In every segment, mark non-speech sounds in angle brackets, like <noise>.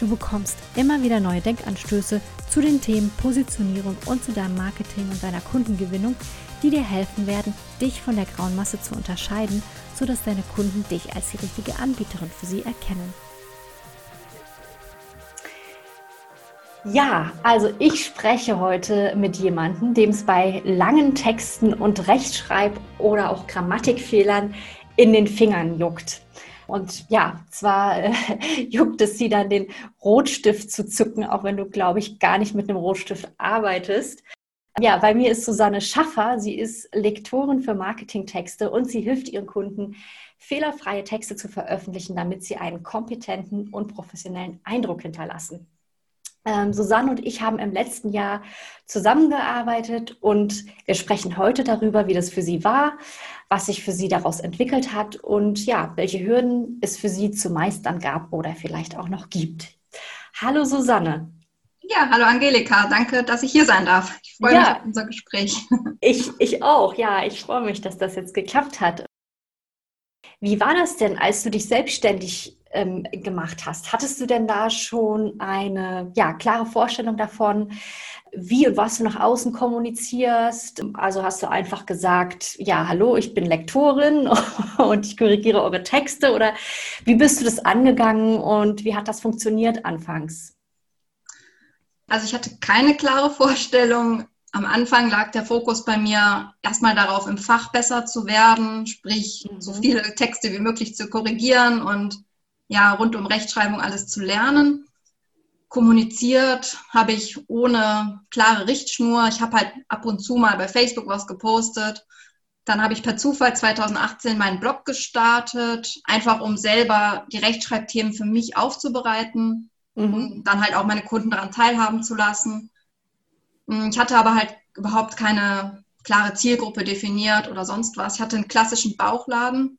Du bekommst immer wieder neue Denkanstöße zu den Themen Positionierung und zu deinem Marketing und deiner Kundengewinnung, die dir helfen werden, dich von der grauen Masse zu unterscheiden, sodass deine Kunden dich als die richtige Anbieterin für sie erkennen. Ja, also ich spreche heute mit jemandem, dem es bei langen Texten und Rechtschreib- oder auch Grammatikfehlern in den Fingern juckt. Und ja, zwar äh, <laughs> juckt es sie dann, den Rotstift zu zücken, auch wenn du, glaube ich, gar nicht mit einem Rotstift arbeitest. Ja, bei mir ist Susanne Schaffer. Sie ist Lektorin für Marketingtexte und sie hilft ihren Kunden, fehlerfreie Texte zu veröffentlichen, damit sie einen kompetenten und professionellen Eindruck hinterlassen. Ähm, Susanne und ich haben im letzten Jahr zusammengearbeitet und wir sprechen heute darüber, wie das für sie war, was sich für sie daraus entwickelt hat und ja, welche Hürden es für sie zu meistern gab oder vielleicht auch noch gibt. Hallo Susanne. Ja, hallo Angelika, danke, dass ich hier sein darf. Ich freue ja, mich auf unser Gespräch. <laughs> Ich, ich auch, ja, ich freue mich, dass das jetzt geklappt hat. Wie war das denn, als du dich selbstständig ähm, gemacht hast? Hattest du denn da schon eine ja, klare Vorstellung davon, wie und was du nach außen kommunizierst? Also hast du einfach gesagt, ja, hallo, ich bin Lektorin <laughs> und ich korrigiere eure Texte oder wie bist du das angegangen und wie hat das funktioniert anfangs? Also ich hatte keine klare Vorstellung. Am Anfang lag der Fokus bei mir erstmal darauf, im Fach besser zu werden, sprich mhm. so viele Texte wie möglich zu korrigieren und ja, rund um Rechtschreibung alles zu lernen. Kommuniziert habe ich ohne klare Richtschnur. Ich habe halt ab und zu mal bei Facebook was gepostet. Dann habe ich per Zufall 2018 meinen Blog gestartet, einfach um selber die Rechtschreibthemen für mich aufzubereiten mhm. und dann halt auch meine Kunden daran teilhaben zu lassen. Hm, ich hatte aber halt überhaupt keine klare Zielgruppe definiert oder sonst was. Ich hatte einen klassischen Bauchladen.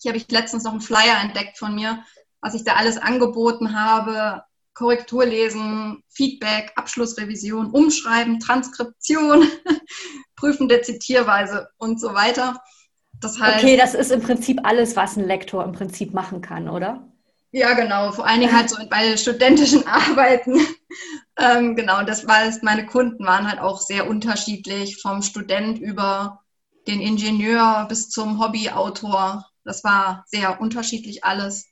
Hier habe ich letztens noch einen Flyer entdeckt von mir, was ich da alles angeboten habe. Korrektur lesen, Feedback, Abschlussrevision, Umschreiben, Transkription, <laughs> Prüfen der Zitierweise und so weiter. Das heißt, okay, das ist im Prinzip alles, was ein Lektor im Prinzip machen kann, oder? Ja, genau. Vor allen Dingen halt so bei studentischen <laughs> Arbeiten. ähm, genau, das war meine Kunden waren halt auch sehr unterschiedlich, vom Student über den Ingenieur bis zum Hobbyautor. Das war sehr unterschiedlich alles.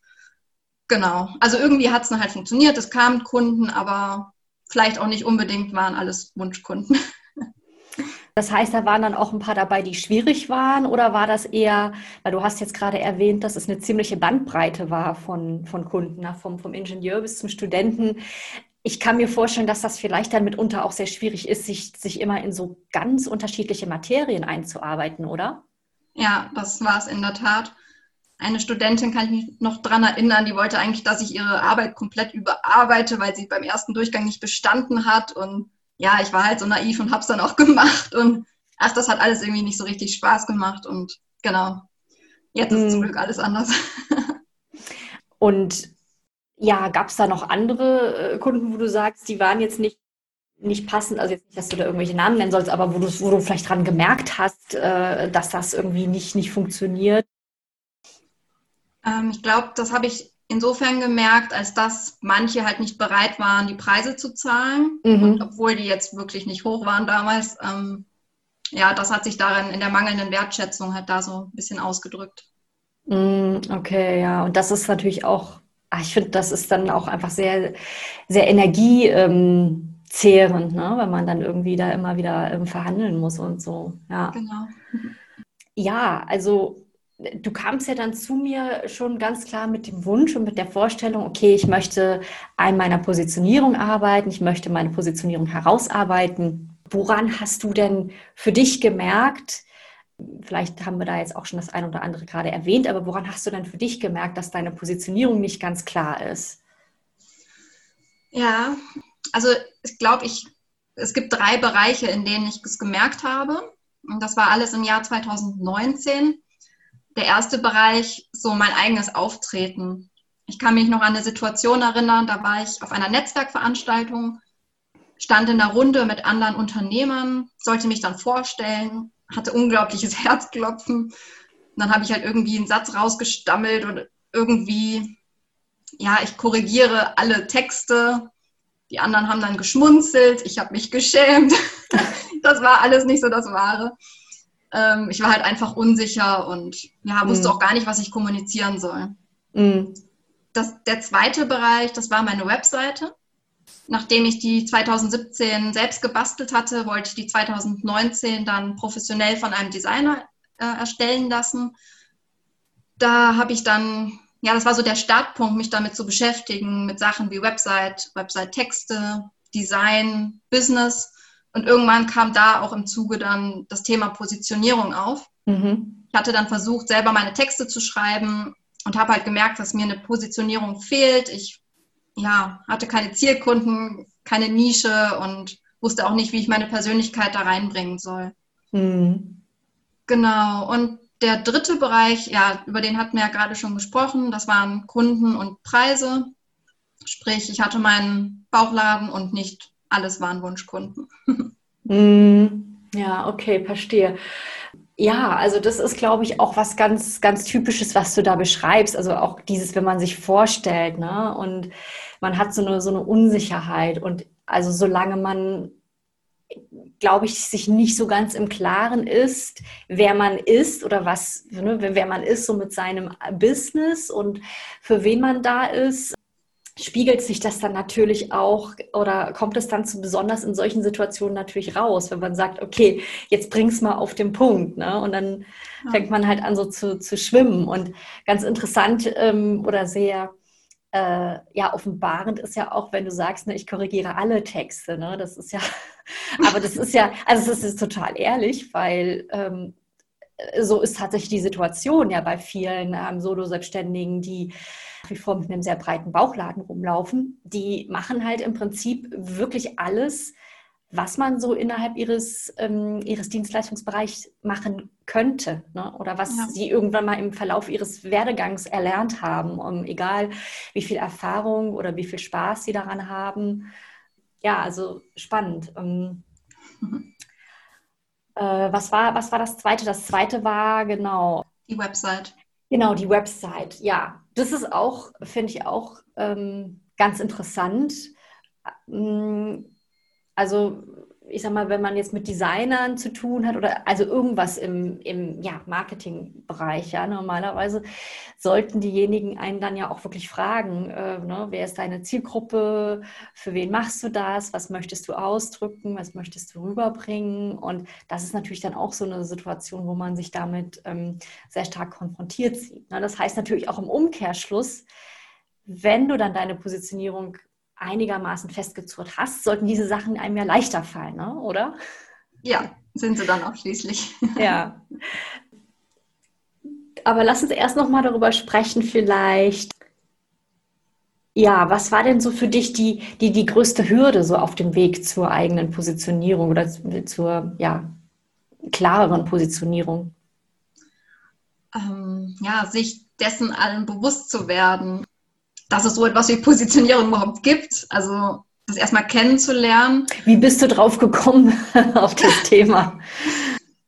Genau. Also irgendwie hat es dann halt funktioniert. Es kamen Kunden, aber vielleicht auch nicht unbedingt waren alles Wunschkunden. <laughs> Das heißt, da waren dann auch ein paar dabei, die schwierig waren oder war das eher, weil du hast jetzt gerade erwähnt, dass es eine ziemliche Bandbreite war von, von Kunden, na, vom, vom Ingenieur bis zum Studenten. Ich kann mir vorstellen, dass das vielleicht dann mitunter auch sehr schwierig ist, sich, sich immer in so ganz unterschiedliche Materien einzuarbeiten, oder? Ja, das war es in der Tat. Eine Studentin kann ich mich noch daran erinnern, die wollte eigentlich, dass ich ihre Arbeit komplett überarbeite, weil sie beim ersten Durchgang nicht bestanden hat und ja, ich war halt so naiv und habe es dann auch <laughs> gemacht und ach, das hat alles irgendwie nicht so richtig Spaß gemacht und genau, jetzt ist mhm. zum Glück alles anders. <laughs> und ja, gab es da noch andere äh, Kunden, wo du sagst, die waren jetzt nicht nicht passend, also jetzt nicht, dass du da irgendwelche Namen nennen sollst, aber wo du, wo du vielleicht dran gemerkt hast, äh, dass das irgendwie nicht, nicht funktioniert? Ähm, ich glaube, das habe ich insofern gemerkt, als dass manche halt nicht bereit waren, die Preise zu zahlen. Mhm. Und obwohl die jetzt wirklich nicht hoch waren damals, ähm, ja, das hat sich darin in der mangelnden Wertschätzung halt da so ein bisschen ausgedrückt. Mm, okay, ja. Und das ist natürlich auch, ach, ich finde, das ist dann auch einfach sehr, sehr energiezehrend, ne? wenn man dann irgendwie da immer wieder ähm, verhandeln muss und so. Ja. Genau. Ja, also du kamst ja dann zu mir schon ganz klar mit dem Wunsch und mit der Vorstellung, okay, ich möchte an meiner Positionierung arbeiten, ich möchte meine Positionierung herausarbeiten. Woran hast du denn für dich gemerkt, vielleicht haben wir da jetzt auch schon das eine oder andere gerade erwähnt, aber woran hast du denn für dich gemerkt, dass deine Positionierung nicht ganz klar ist? Ja, also ich glaube, ich, es gibt drei Bereiche, in denen ich es gemerkt habe. Und das war alles im Jahr 2019. Der erste Bereich, so mein eigenes Auftreten. Ich kann mich noch an eine Situation erinnern, da war ich auf einer Netzwerkveranstaltung, stand in einer Runde mit anderen Unternehmern, sollte mich dann vorstellen, hatte unglaubliches <laughs> Herzklopfen. Und dann habe ich halt irgendwie einen Satz rausgestammelt und irgendwie, ja, ich korrigiere alle Texte. Die anderen haben dann geschmunzelt, ich habe mich geschämt. <laughs> das war alles nicht so das Wahre. Ähm, ich war halt einfach unsicher und ja, wusste mhm. auch gar nicht, was ich kommunizieren soll. Mhm. Das, der zweite Bereich, das war meine Webseite. Nachdem ich die 2017 selbst gebastelt hatte, wollte ich die 2019 dann professionell von einem Designer äh, erstellen lassen. Da habe ich dann, ja, das war so der Startpunkt, mich damit zu beschäftigen, mit Sachen wie Website, Website-Texte, Design, Business. Und irgendwann kam da auch im Zuge dann das Thema Positionierung auf. Mhm. Ich hatte dann versucht, selber meine Texte zu schreiben und habe halt gemerkt, dass mir eine Positionierung fehlt. Ich ja, hatte keine Zielkunden, keine Nische und wusste auch nicht, wie ich meine Persönlichkeit da reinbringen soll. Mhm. Genau. Und der dritte Bereich, ja, über den hatten wir ja gerade schon gesprochen, das waren Kunden und Preise. Sprich, ich hatte meinen Bauchladen und nicht alles waren Wunschkunden. <laughs> Mhm. Ja, okay, verstehe. Ja, also das ist, glaube ich, auch was ganz, ganz Typisches, was du da beschreibst. Also auch dieses, wenn man sich vorstellt, ne? Und man hat so eine, so eine Unsicherheit. Und also solange man, glaube ich, sich nicht so ganz im Klaren ist, wer man ist oder was, ne, wer man ist, so mit seinem Business und für wen man da ist, spiegelt sich das dann natürlich auch oder kommt es dann zu besonders in solchen Situationen natürlich raus, wenn man sagt, okay, jetzt bring's mal auf den Punkt, ne? Und dann ja. fängt man halt an so zu, zu schwimmen. Und ganz interessant ähm, oder sehr äh, ja offenbarend ist ja auch, wenn du sagst, ne, ich korrigiere alle Texte, ne? Das ist ja, <laughs> aber das ist ja, also es ist total ehrlich, weil ähm, so ist tatsächlich die Situation ja bei vielen ähm, Solo-Selbstständigen, die wie vor mit einem sehr breiten Bauchladen rumlaufen. Die machen halt im Prinzip wirklich alles, was man so innerhalb ihres, ähm, ihres Dienstleistungsbereichs machen könnte ne? oder was ja. sie irgendwann mal im Verlauf ihres Werdegangs erlernt haben, um, egal wie viel Erfahrung oder wie viel Spaß sie daran haben. Ja, also spannend. Ähm, mhm. äh, was, war, was war das zweite? Das zweite war genau. Die Website. Genau, die Website, ja. Das ist auch, finde ich auch ähm, ganz interessant. Ähm, also ich sag mal, wenn man jetzt mit Designern zu tun hat oder also irgendwas im, im ja, Marketingbereich, ja, normalerweise sollten diejenigen einen dann ja auch wirklich fragen, äh, ne, wer ist deine Zielgruppe, für wen machst du das, was möchtest du ausdrücken, was möchtest du rüberbringen und das ist natürlich dann auch so eine Situation, wo man sich damit ähm, sehr stark konfrontiert sieht. Ne? Das heißt natürlich auch im Umkehrschluss, wenn du dann deine Positionierung einigermaßen festgezurrt hast, sollten diese Sachen einem ja leichter fallen, ne? oder? Ja, sind sie dann auch schließlich. <laughs> ja. Aber lass uns erst noch mal darüber sprechen, vielleicht. Ja, was war denn so für dich die, die, die größte Hürde so auf dem Weg zur eigenen Positionierung oder zur ja, klareren Positionierung? Ähm, ja, sich dessen allen bewusst zu werden dass es so etwas wie Positionierung überhaupt gibt. Also das erstmal kennenzulernen. Wie bist du drauf gekommen <laughs> auf das Thema?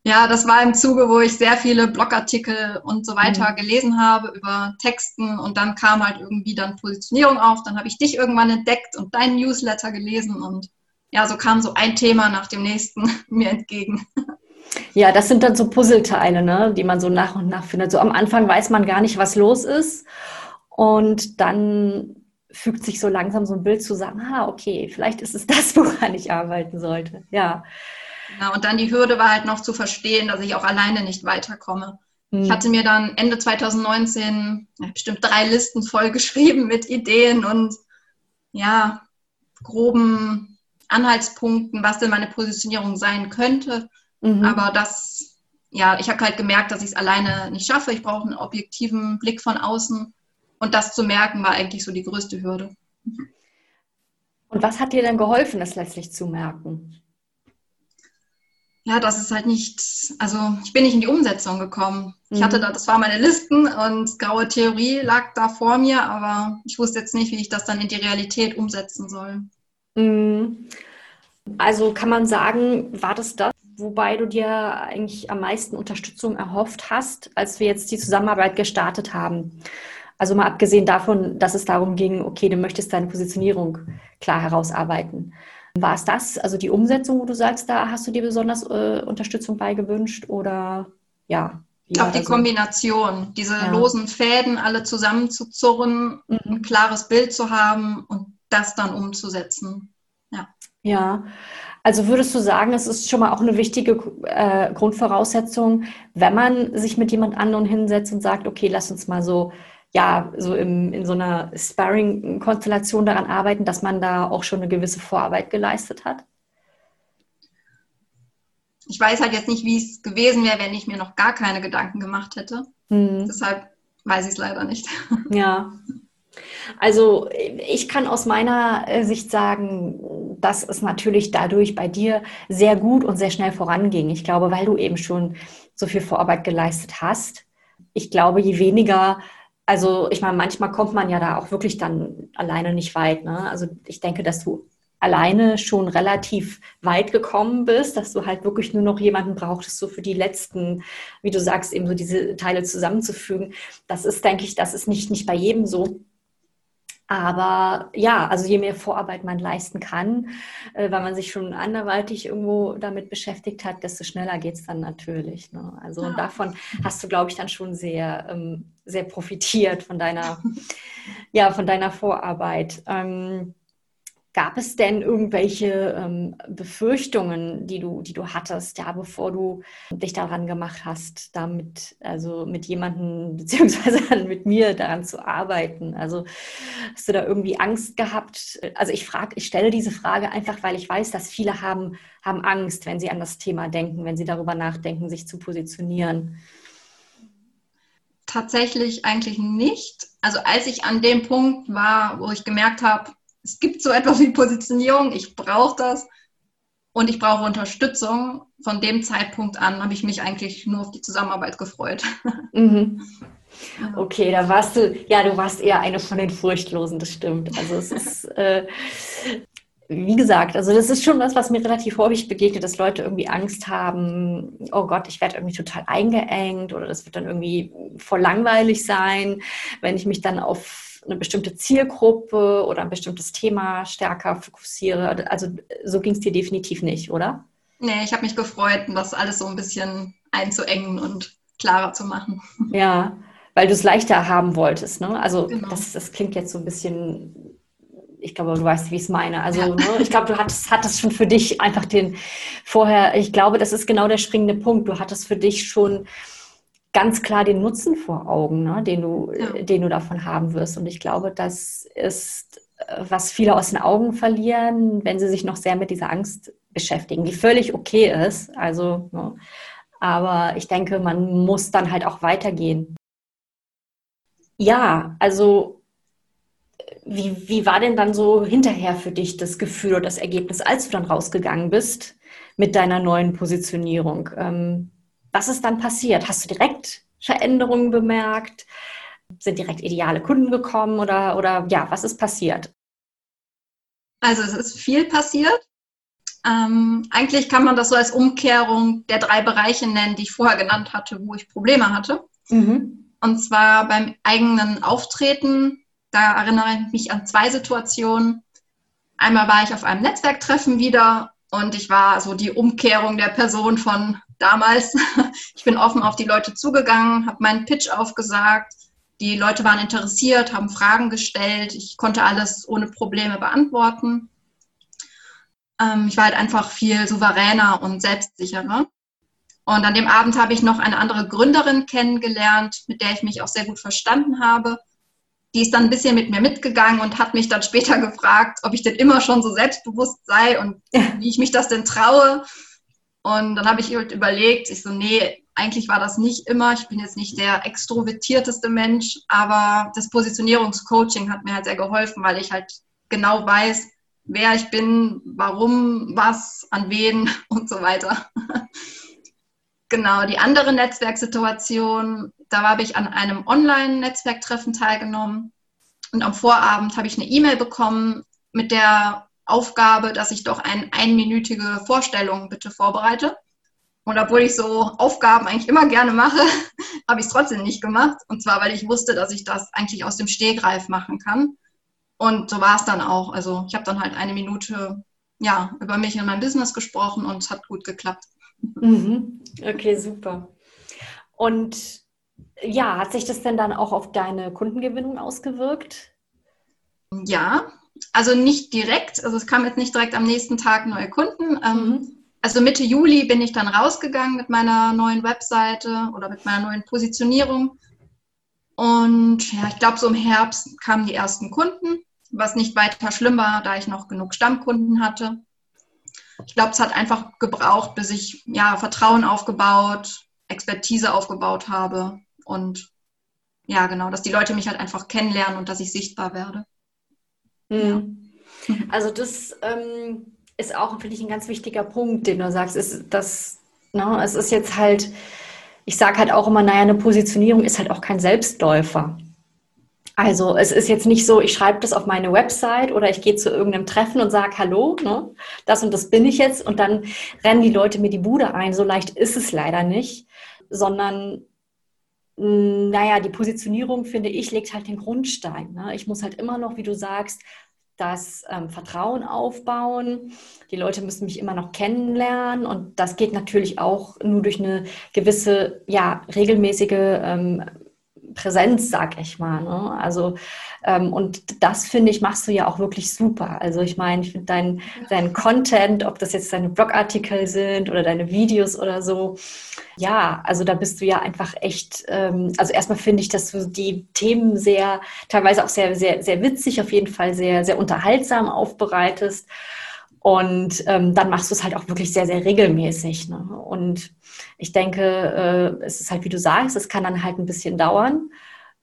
Ja, das war im Zuge, wo ich sehr viele Blogartikel und so weiter mhm. gelesen habe über Texten und dann kam halt irgendwie dann Positionierung auf. Dann habe ich dich irgendwann entdeckt und deinen Newsletter gelesen und ja, so kam so ein Thema nach dem nächsten <laughs> mir entgegen. Ja, das sind dann so Puzzleteile, ne, die man so nach und nach findet. So am Anfang weiß man gar nicht, was los ist. Und dann fügt sich so langsam so ein Bild zusammen, ah, okay, vielleicht ist es <laughs> das, woran ich arbeiten sollte. Ja. ja. Und dann die Hürde war halt noch zu verstehen, dass ich auch alleine nicht weiterkomme. Hm. Ich hatte mir dann Ende 2019 bestimmt drei Listen vollgeschrieben mit Ideen und ja, groben Anhaltspunkten, was denn meine Positionierung sein könnte. Mhm. Aber das, ja, ich habe halt gemerkt, dass ich es alleine nicht schaffe. Ich brauche einen objektiven Blick von außen. Und das zu merken, war eigentlich so die größte Hürde. Und was hat dir denn geholfen, das letztlich zu merken? Ja, das ist halt nicht, also ich bin nicht in die Umsetzung gekommen. Ich mhm. hatte da, das waren meine Listen und graue Theorie lag da vor mir, aber ich wusste jetzt nicht, wie ich das dann in die Realität umsetzen soll. Mhm. Also kann man sagen, war das das, wobei du dir eigentlich am meisten Unterstützung erhofft hast, als wir jetzt die Zusammenarbeit gestartet haben? Also mal abgesehen davon, dass es darum ging, okay, du möchtest deine Positionierung klar herausarbeiten. War es das, also die Umsetzung, wo du sagst, da hast du dir besonders äh, Unterstützung bei gewünscht oder ja? Ich glaube, die Kombination, diese ja. losen Fäden alle zusammenzuzurren, mhm. ein klares Bild zu haben und das dann umzusetzen. Ja. Ja, also würdest du sagen, es ist schon mal auch eine wichtige äh, Grundvoraussetzung, wenn man sich mit jemand anderem hinsetzt und sagt, okay, lass uns mal so, ja, so im, in so einer Sparring-Konstellation daran arbeiten, dass man da auch schon eine gewisse Vorarbeit geleistet hat? Ich weiß halt jetzt nicht, wie es gewesen wäre, wenn ich mir noch gar keine Gedanken gemacht hätte. Hm. Deshalb weiß ich es leider nicht. <laughs> Ja, also ich kann aus meiner äh, Sicht sagen, dass es natürlich dadurch bei dir sehr gut und sehr schnell voranging. Ich glaube, weil du eben schon so viel Vorarbeit geleistet hast. Ich glaube, je weniger, also ich meine, manchmal kommt man ja da auch wirklich dann alleine nicht weit. Ne? Also ich denke, dass du alleine schon relativ weit gekommen bist, dass du halt wirklich nur noch jemanden brauchtest, so für die letzten, wie du sagst, eben so diese Teile zusammenzufügen. Das ist, denke ich, das ist nicht, nicht bei jedem so. Aber ja, also je mehr Vorarbeit man leisten kann, äh, weil man sich schon anderweitig irgendwo damit beschäftigt hat, desto schneller geht es dann natürlich. Ne? Also ja. davon hast du, glaube ich, dann schon sehr, ähm, sehr profitiert von deiner, <laughs> ja, von deiner Vorarbeit. Ähm, Gab es denn irgendwelche ähm, Befürchtungen, die du, die du hattest, ja, bevor du dich daran gemacht hast, damit, also mit jemandem, <laughs> beziehungsweise mit mir daran zu arbeiten? Also hast du da irgendwie Angst gehabt? Also ich frage, ich stelle diese Frage einfach, weil ich weiß, dass viele haben, haben Angst, wenn sie an das Thema denken, wenn sie darüber nachdenken, sich zu positionieren. Tatsächlich eigentlich nicht. Also als ich an dem Punkt war, wo ich gemerkt habe, es gibt so etwas wie Positionierung, ich brauche das und ich brauche Unterstützung. Von dem Zeitpunkt an habe ich mich eigentlich nur auf die Zusammenarbeit gefreut. <laughs> Mhm. Okay, da warst du, ja, du warst eher eine von den Furchtlosen, das stimmt. Also es ist, äh, wie gesagt, also das ist schon was, was mir relativ häufig begegnet, dass Leute irgendwie Angst haben, oh Gott, ich werde irgendwie total eingeengt oder das wird dann irgendwie voll langweilig sein, wenn ich mich dann auf eine bestimmte Zielgruppe oder ein bestimmtes Thema stärker fokussiere. Also so ging es dir definitiv nicht, oder? Nee, ich habe mich gefreut, das alles so ein bisschen einzuengen und klarer zu machen. Ja, weil du es leichter haben wolltest. Ne? Also genau. das, das klingt jetzt so ein bisschen ich glaube, du weißt, wie ich es meine. Also, ja. ne, ich glaube, du hattest, hattest schon für dich einfach den vorher, ich glaube, das ist genau der springende Punkt. Du hattest für dich schon ganz klar den Nutzen vor Augen, ne, den, du, ja. den du davon haben wirst. Und ich glaube, das ist, äh, was viele aus den Augen verlieren, wenn sie sich noch sehr mit dieser Angst beschäftigen, die völlig okay ist. Also, ne, aber ich denke, man muss dann halt auch weitergehen. Ja, also wie, wie war denn dann so hinterher für dich das Gefühl oder das Ergebnis, als du dann rausgegangen bist mit deiner neuen Positionierung? Ähm, was ist dann passiert? Hast du direkt Veränderungen bemerkt? Sind direkt ideale Kunden gekommen oder, oder ja, was ist passiert? Also es ist viel passiert. Ähm, eigentlich kann man das so als Umkehrung der drei Bereiche nennen, die ich vorher genannt hatte, wo ich Probleme hatte. Mhm. Und zwar beim eigenen Auftreten. Da erinnere ich mich an zwei Situationen. Einmal war ich auf einem Netzwerktreffen wieder und ich war so die Umkehrung der Person von damals. <laughs> Ich bin offen auf die Leute zugegangen, habe meinen Pitch aufgesagt. Die Leute waren interessiert, haben Fragen gestellt. Ich konnte alles ohne Probleme beantworten. Ähm, ich war halt einfach viel souveräner und selbstsicherer. Und an dem Abend habe ich noch eine andere Gründerin kennengelernt, mit der ich mich auch sehr gut verstanden habe. Die ist dann ein bisschen mit mir mitgegangen und hat mich dann später gefragt, ob ich denn immer schon so selbstbewusst sei und wie ich mich das denn traue. Und dann habe ich halt überlegt, ich so, nee, eigentlich war das nicht immer. Ich bin jetzt nicht der extrovertierteste Mensch, aber das Positionierungscoaching hat mir halt sehr geholfen, weil ich halt genau weiß, wer ich bin, warum, was, an wen <laughs> und so weiter. <laughs> genau, die andere Netzwerksituation, da habe ich an einem Online-Netzwerktreffen teilgenommen und am Vorabend habe ich eine E-Mail bekommen mit der Aufgabe, dass ich doch eine einminütige Vorstellung bitte vorbereite. Und obwohl ich so Aufgaben eigentlich immer gerne mache, <laughs> habe ich es trotzdem nicht gemacht. Und zwar, weil ich wusste, dass ich das eigentlich aus dem Stehgreif machen kann. Und so war es dann auch. Also ich habe dann halt eine Minute ja, über mich und mein Business gesprochen und es hat gut geklappt. Mhm. Okay, super. Und ja, hat sich das denn dann auch auf deine Kundengewinnung ausgewirkt? Ja, also nicht direkt. Also es kam jetzt nicht direkt am nächsten Tag neue Kunden. Ähm, mhm. Also Mitte Juli bin ich dann rausgegangen mit meiner neuen Webseite oder mit meiner neuen Positionierung. Und ja, ich glaube, so im Herbst kamen die ersten Kunden, was nicht weiter schlimm war, da ich noch genug Stammkunden hatte. Ich glaube, es hat einfach gebraucht, bis ich ja Vertrauen aufgebaut, Expertise aufgebaut habe und ja, genau, dass die Leute mich halt einfach kennenlernen und dass ich sichtbar werde. Mhm. Ja. <laughs> <laughs> Also das ähm, ist auch, finde ich, ein ganz wichtiger Punkt, den du sagst, ist, dass ne, es ist jetzt halt, ich sage halt auch immer, naja, eine Positionierung ist halt auch kein Selbstläufer. Also es ist jetzt nicht so, ich schreibe das auf meine Website oder ich gehe zu irgendeinem Treffen und sage, hallo, ne, das und das bin ich jetzt und dann rennen die Leute mir die Bude ein. So leicht ist es leider nicht, sondern naja, die Positionierung, finde ich, legt halt den Grundstein. Ne? Ich muss halt immer noch, wie du sagst, das ähm, Vertrauen aufbauen. Die Leute müssen mich immer noch kennenlernen und das geht natürlich auch nur durch eine gewisse, ja, regelmäßige ähm, Präsenz, sag ich mal. Ne? Also, ähm, und das finde ich, machst du ja auch wirklich super. Also, ich meine, ich finde dein, dein Content, ob das jetzt deine Blogartikel sind oder deine Videos oder so, ja, also da bist du ja einfach echt, ähm, also erstmal finde ich, dass du die Themen sehr, teilweise auch sehr, sehr, sehr witzig, auf jeden Fall sehr, sehr unterhaltsam aufbereitest. Und ähm, dann machst du es halt auch wirklich sehr, sehr regelmäßig. Ne? Und ich denke, äh, es ist halt, wie du sagst, es kann dann halt ein bisschen dauern.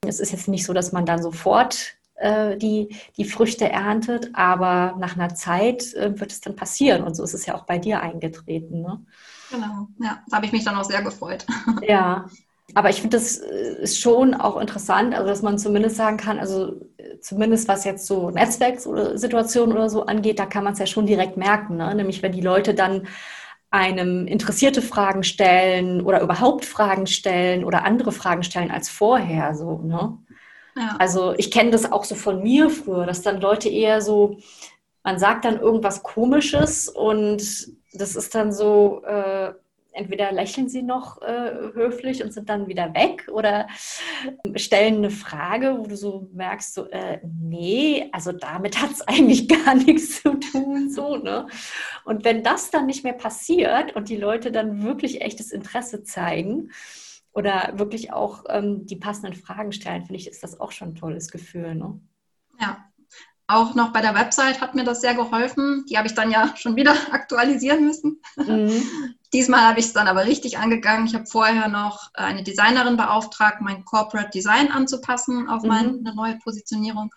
Es ist jetzt nicht so, dass man dann sofort äh, die, die Früchte erntet, aber nach einer Zeit äh, wird es dann passieren. Und so ist es ja auch bei dir eingetreten. Ne? Genau, ja, da habe ich mich dann auch sehr gefreut. Ja, <laughs> aber ich finde, das äh, ist schon auch interessant, also dass man zumindest sagen kann, also äh, zumindest was jetzt so Netzwerksituationen oder so angeht, da kann man es ja schon direkt merken. Ne? Nämlich wenn die Leute dann einem interessierte Fragen stellen oder überhaupt Fragen stellen oder andere Fragen stellen als vorher. So, ne? Ja. Also ich kenne das auch so von mir früher, dass dann Leute eher so, man sagt dann irgendwas Komisches und das ist dann so, äh, entweder lächeln sie noch äh, höflich und sind dann wieder weg oder stellen eine Frage, wo du so merkst, so, äh, nee, also damit <laughs> hat es eigentlich gar nichts zu tun. So, ne? Und wenn das dann nicht mehr passiert und die Leute dann wirklich echtes Interesse zeigen, oder wirklich auch ähm, die passenden Fragen stellen, finde ich, ist das auch schon ein tolles Gefühl. Ne? Ja, auch noch bei der Website hat mir das sehr geholfen. Die habe ich dann ja schon wieder <laughs> aktualisieren müssen. Mhm. <laughs> Diesmal habe ich es dann aber richtig angegangen. Ich habe vorher noch eine Designerin beauftragt, mein Corporate Design anzupassen auf mhm. meine neue Positionierung.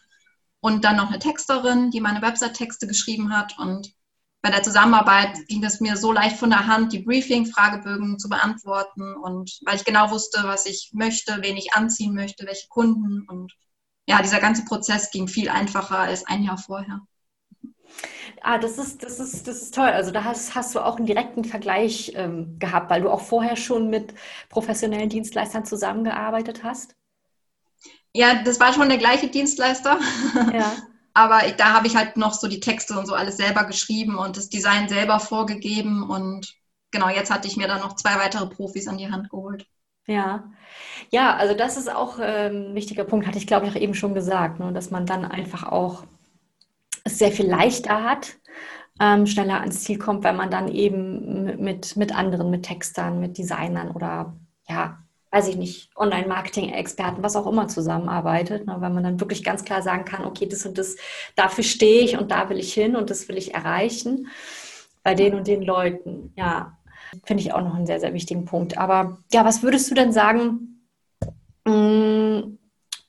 Und dann noch eine Texterin, die meine Website-Texte geschrieben hat. Und bei der Zusammenarbeit ging es mir so leicht von der Hand, die Briefing-Fragebögen zu beantworten. Und weil ich genau wusste, was ich möchte, wen ich anziehen möchte, welche Kunden und ja, dieser ganze Prozess ging viel einfacher als ein Jahr vorher. Ah, das ist, das ist, das ist toll. Also da hast, hast du auch einen direkten Vergleich ähm, gehabt, weil du auch vorher schon mit professionellen Dienstleistern zusammengearbeitet hast. Ja, das war schon der gleiche Dienstleister. <laughs> Ja. Aber ich, da habe ich halt noch so die Texte und so alles selber geschrieben und das Design selber vorgegeben. Und genau, jetzt hatte ich mir dann noch zwei weitere Profis an die Hand geholt. Ja, ja, also das ist auch ähm, ein wichtiger Punkt, hatte ich glaube ich auch eben schon gesagt, ne, dass man dann einfach auch es sehr viel leichter hat, ähm, schneller ans Ziel kommt, weil man dann eben mit, mit anderen, mit Textern, mit Designern oder ja, weiß ich nicht, Online-Marketing-Experten, was auch immer zusammenarbeitet, ne, weil man dann wirklich ganz klar sagen kann, okay, das und das, dafür stehe ich und da will ich hin und das will ich erreichen bei den und den Leuten. Ja, Finde ich auch noch einen sehr, sehr wichtigen Punkt. Aber ja, was würdest du denn sagen, mm,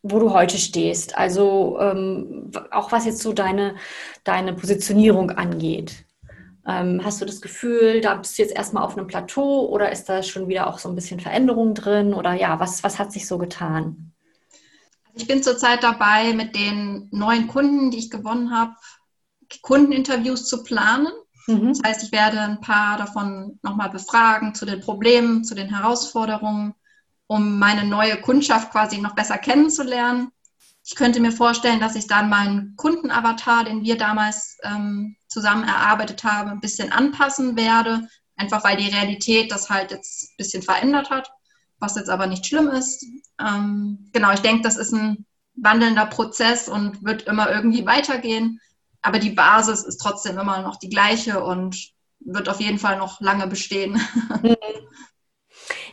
wo du heute stehst? Also ähm, auch was jetzt so deine, deine Positionierung angeht. Ähm, hast du das Gefühl, da bist du jetzt erstmal auf einem Plateau oder ist da schon wieder auch so ein bisschen Veränderung drin? Oder ja, was, was hat sich so getan? Ich bin zurzeit dabei, mit den neuen Kunden, die ich gewonnen habe, Kundeninterviews zu planen. Mhm. Das heißt, ich werde ein paar davon nochmal befragen zu den Problemen, zu den Herausforderungen, um meine neue Kundschaft quasi noch besser kennenzulernen. Ich könnte mir vorstellen, dass ich dann meinen Kundenavatar, den wir damals ähm, zusammen erarbeitet haben, ein bisschen anpassen werde, einfach weil die Realität das halt jetzt ein bisschen verändert hat, was jetzt aber nicht schlimm ist. Ähm, genau, ich denke, das ist ein wandelnder Prozess und wird immer irgendwie weitergehen aber die Basis ist trotzdem immer noch die gleiche und wird auf jeden Fall noch lange bestehen. <laughs>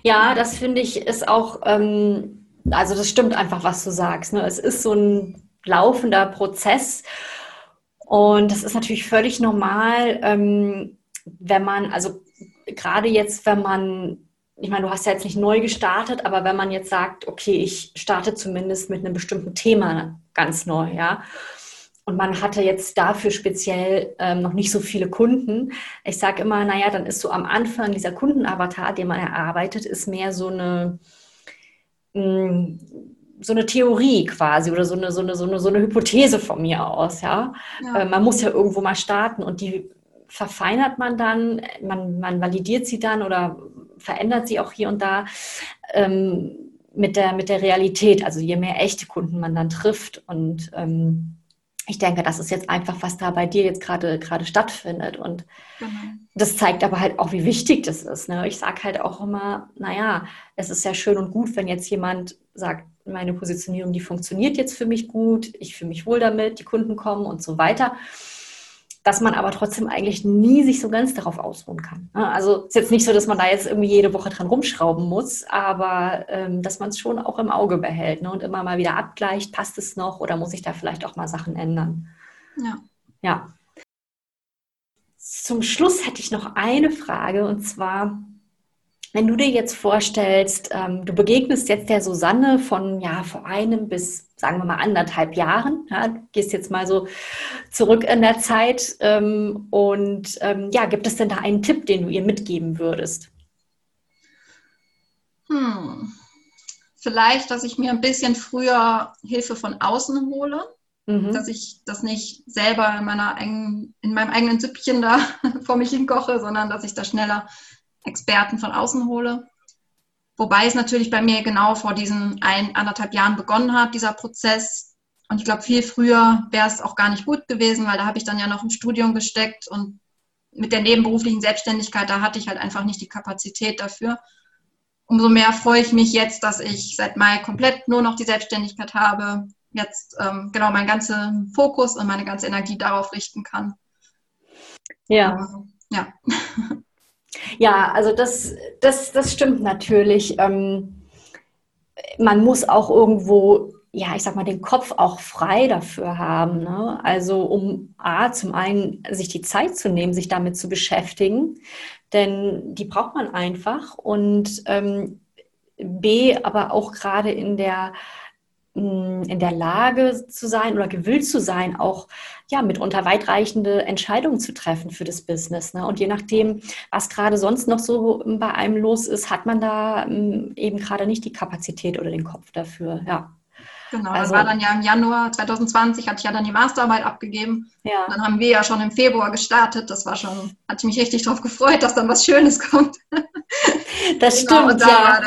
Ja, das finde ich ist auch, ähm, also das stimmt einfach, was du sagst. Ne? Es ist so ein laufender Prozess und das ist natürlich völlig normal, ähm, wenn man, also gerade jetzt, wenn man ich meine, du hast ja jetzt nicht neu gestartet, aber wenn man jetzt sagt, okay, ich starte zumindest mit einem bestimmten Thema ganz neu, ja, und man hatte jetzt dafür speziell ähm, noch nicht so viele Kunden. Ich sage immer, naja, dann ist so am Anfang dieser Kundenavatar, den man erarbeitet, ist mehr so eine, mh, mm, so eine Theorie quasi oder so eine, so, eine, so, eine, so eine Hypothese von mir aus. Ja? ja. Äh, man muss ja irgendwo mal starten und die verfeinert man dann, man, man validiert sie dann oder verändert sie auch hier und da. Ähm, mit der, mit der Realität, also je mehr echte Kunden man dann trifft und ähm, ich denke, das ist jetzt einfach, was da bei dir jetzt gerade gerade stattfindet. Und genau. das zeigt aber halt auch, wie wichtig das ist. Ne? Ich sage halt auch immer, naja, es ist ja schön und gut, wenn jetzt jemand sagt, meine Positionierung, die funktioniert jetzt für mich gut, ich fühle mich wohl damit, die Kunden kommen und so weiter dass man aber trotzdem eigentlich nie sich so ganz darauf ausruhen kann. Ne? Also ist jetzt nicht so, dass man da jetzt irgendwie jede Woche dran rumschrauben muss, aber ähm, dass man es schon auch im Auge behält ne? und immer mal wieder abgleicht, passt es noch oder muss ich da vielleicht auch mal Sachen ändern? Ja. Ja. Zum Schluss hätte ich noch eine Frage und zwar, wenn du dir jetzt vorstellst, ähm, du begegnest jetzt der Susanne von ja vor einem bis sagen wir mal anderthalb Jahren, ja, du gehst jetzt mal so zurück in der Zeit ähm, und ähm, ja, gibt es denn da einen Tipp, den du ihr mitgeben würdest? Hm. Vielleicht, dass ich mir ein bisschen früher Hilfe von außen hole, mhm. dass ich das nicht selber in, meiner eigenen, in meinem eigenen Süppchen da <laughs> vor mich hinkoche, sondern dass ich da schneller Experten von außen hole. Wobei es natürlich bei mir genau vor diesen ein, anderthalb Jahren begonnen hat, dieser Prozess. Und ich glaube, viel früher wäre es auch gar nicht gut gewesen, weil da habe ich dann ja noch im Studium gesteckt und mit der nebenberuflichen Selbstständigkeit, da hatte ich halt einfach nicht die Kapazität dafür. Umso mehr freue ich mich jetzt, dass ich seit Mai komplett nur noch die Selbstständigkeit habe, jetzt ähm, genau meinen ganzen Fokus und meine ganze Energie darauf richten kann. Ja. Ähm, ja. <laughs> Ja, also das, das, das stimmt natürlich. Ähm, man muss auch irgendwo, ja, ich sag mal, den Kopf auch frei dafür haben. Ne? Also um A, zum einen sich die Zeit zu nehmen, sich damit zu beschäftigen, denn die braucht man einfach. Und ähm, B, aber auch gerade in der in der Lage zu sein oder gewillt zu sein, auch ja mitunter weitreichende Entscheidungen zu treffen für das Business. Ne? Und je nachdem, was gerade sonst noch so bei einem los ist, hat man da eben gerade nicht die Kapazität oder den Kopf dafür. Ja. Genau, also, das war dann ja im Januar 2020, hatte ich ja dann die Masterarbeit abgegeben. Ja. Dann haben wir ja schon im Februar gestartet. Das war schon, hatte ich mich richtig darauf gefreut, dass dann was Schönes <laughs> kommt. Das genau, stimmt, ja.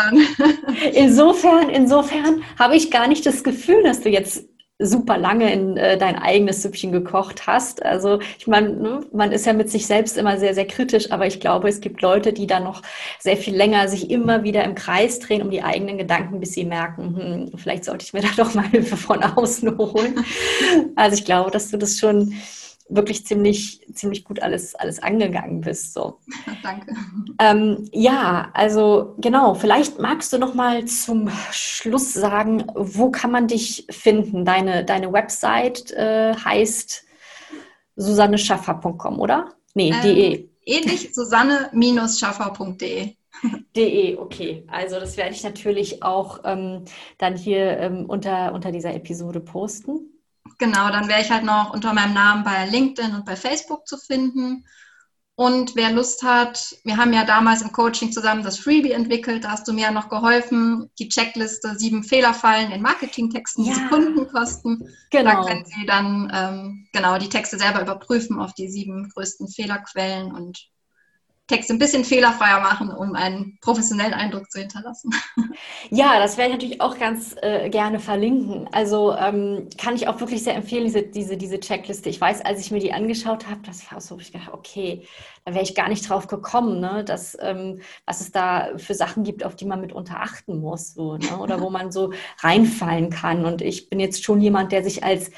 Insofern, insofern habe ich gar nicht das Gefühl, dass du jetzt super lange in äh, dein eigenes Süppchen gekocht hast. Also ich meine, ne, man ist ja mit sich selbst immer sehr, sehr kritisch, aber ich glaube, es gibt Leute, die dann noch sehr viel länger sich immer wieder im Kreis drehen um die eigenen Gedanken, bis sie merken, hm, vielleicht sollte ich mir da doch mal Hilfe von außen holen. <laughs> Also ich glaube, dass du das schon wirklich ziemlich, ziemlich gut alles, alles angegangen bist. So. <laughs> Danke. Ähm, ja, also genau, vielleicht magst du noch mal zum Schluss sagen, wo kann man dich finden? Deine, deine Website äh, heißt susanneschaffer.com, oder? Nee, ähm, de. Ähnlich susanne-schaffer.de. <laughs> De, okay. Also das werde ich natürlich auch ähm, dann hier ähm, unter, unter dieser Episode posten. Genau, dann wäre ich halt noch unter meinem Namen bei LinkedIn und bei Facebook zu finden. Und wer Lust hat, wir haben ja damals im Coaching zusammen das Freebie entwickelt, da hast du mir ja noch geholfen, die Checkliste sieben Fehlerfallen in Marketingtexten, ja. die Sekunden kosten. Genau. Da können Sie dann ähm, genau die Texte selber überprüfen auf die sieben größten Fehlerquellen und Texte ein bisschen fehlerfreier machen, um einen professionellen Eindruck zu hinterlassen. <laughs> Ja, das werde ich natürlich auch ganz äh, gerne verlinken. Also ähm, kann ich auch wirklich sehr empfehlen, diese, diese, diese Checkliste. Ich weiß, als ich mir die angeschaut habe, das war so, ich dachte, okay, da wäre ich gar nicht drauf gekommen, ne, dass, ähm, was es da für Sachen gibt, auf die man mitunter achten muss, so, ne, oder wo man so <laughs> reinfallen kann. Und ich bin jetzt schon jemand, der sich als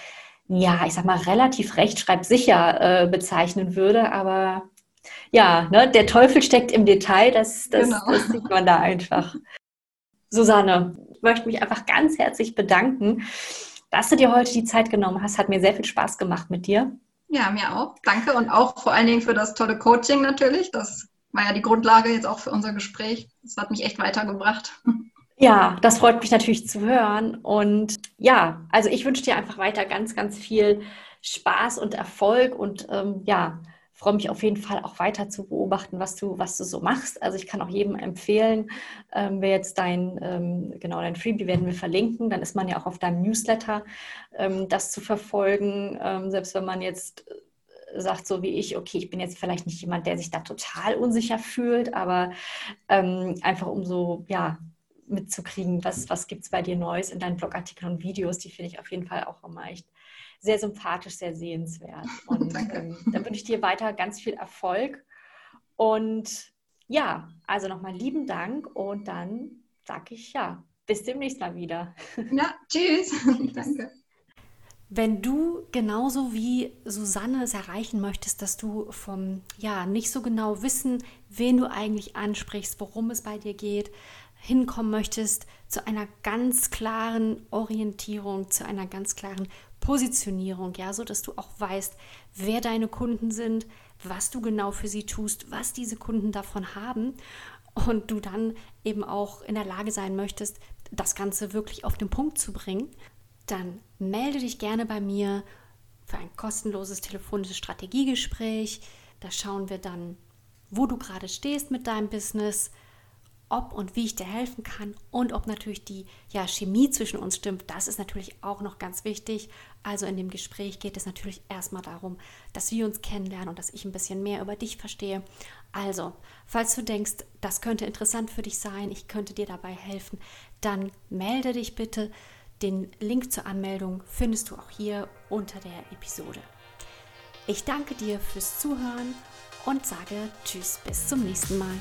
ja, ich sag mal, relativ rechtschreibsicher äh, bezeichnen würde, aber ja, ne, der Teufel steckt im Detail, das, das, genau. das sieht man da einfach. Susanne, ich möchte mich einfach ganz herzlich bedanken, dass du dir heute die Zeit genommen hast. Hat mir sehr viel Spaß gemacht mit dir. Ja, mir auch. Danke und auch vor allen Dingen für das tolle Coaching natürlich. Das war ja die Grundlage jetzt auch für unser Gespräch. Das hat mich echt weitergebracht. Ja, das freut mich natürlich zu hören. Und ja, also ich wünsche dir einfach weiter ganz, ganz viel Spaß und Erfolg und ähm, ja, freue mich auf jeden Fall auch weiter zu beobachten, was du, was du so machst. Also ich kann auch jedem empfehlen, ähm, wer jetzt dein, ähm, genau, dein Freebie werden wir verlinken, dann ist man ja auch auf deinem Newsletter, ähm, das zu verfolgen, ähm, selbst wenn man jetzt äh, sagt, so wie ich, okay, ich bin jetzt vielleicht nicht jemand, der sich da total unsicher fühlt, aber ähm, einfach um so, ja, mitzukriegen, was, was gibt es bei dir Neues in deinen Blogartikeln und Videos, die finde ich auf jeden Fall auch immer echt sehr sympathisch, sehr sehenswert. <laughs> Und ähm, da wünsche ich dir weiter ganz viel Erfolg. Und ja, also nochmal lieben Dank und dann sage ich ja, bis demnächst mal wieder. <laughs> Ja, tschüss. Danke. Wenn du genauso wie Susanne es erreichen möchtest, dass du vom, ja, nicht so genau wissen, wen du eigentlich ansprichst, worum es bei dir geht, hinkommen möchtest zu einer ganz klaren Orientierung, zu einer ganz klaren Positionierung, ja, so dass du auch weißt, wer deine Kunden sind, was du genau für sie tust, was diese Kunden davon haben und du dann eben auch in der Lage sein möchtest, das Ganze wirklich auf den Punkt zu bringen, dann melde dich gerne bei mir für ein kostenloses telefonisches Strategiegespräch. Da schauen wir dann, wo du gerade stehst mit deinem Business, ob und wie ich dir helfen kann und ob natürlich die ja, Chemie zwischen uns stimmt. Das ist natürlich auch noch ganz wichtig. Also in dem Gespräch geht es natürlich erstmal darum, dass wir uns kennenlernen und dass ich ein bisschen mehr über dich verstehe. Also, falls du denkst, das könnte interessant für dich sein, ich könnte dir dabei helfen, dann melde dich bitte. Den Link zur Anmeldung findest du auch hier unter der Episode. Ich danke dir fürs Zuhören und sage Tschüss bis zum nächsten Mal.